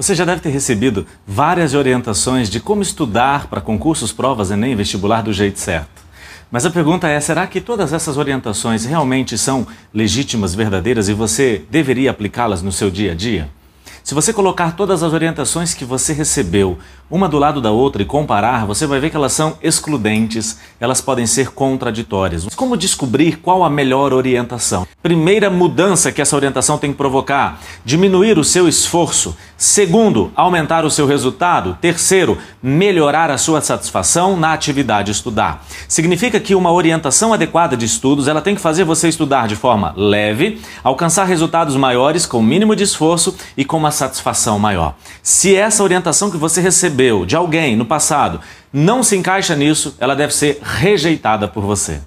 Você já deve ter recebido várias orientações de como estudar para concursos, provas, Enem, vestibular do jeito certo. Mas a pergunta é: será que todas essas orientações realmente são legítimas, verdadeiras e você deveria aplicá-las no seu dia a dia? Se você colocar todas as orientações que você recebeu uma do lado da outra e comparar, você vai ver que elas são excludentes, elas podem ser contraditórias. Como descobrir qual a melhor orientação? Primeira mudança que essa orientação tem que provocar: diminuir o seu esforço. Segundo, aumentar o seu resultado. Terceiro, melhorar a sua satisfação na atividade estudar. Significa que uma orientação adequada de estudos, ela tem que fazer você estudar de forma leve, alcançar resultados maiores com o mínimo de esforço e com uma satisfação maior. Se essa orientação que você recebeu de alguém no passado não se encaixa nisso, ela deve ser rejeitada por você.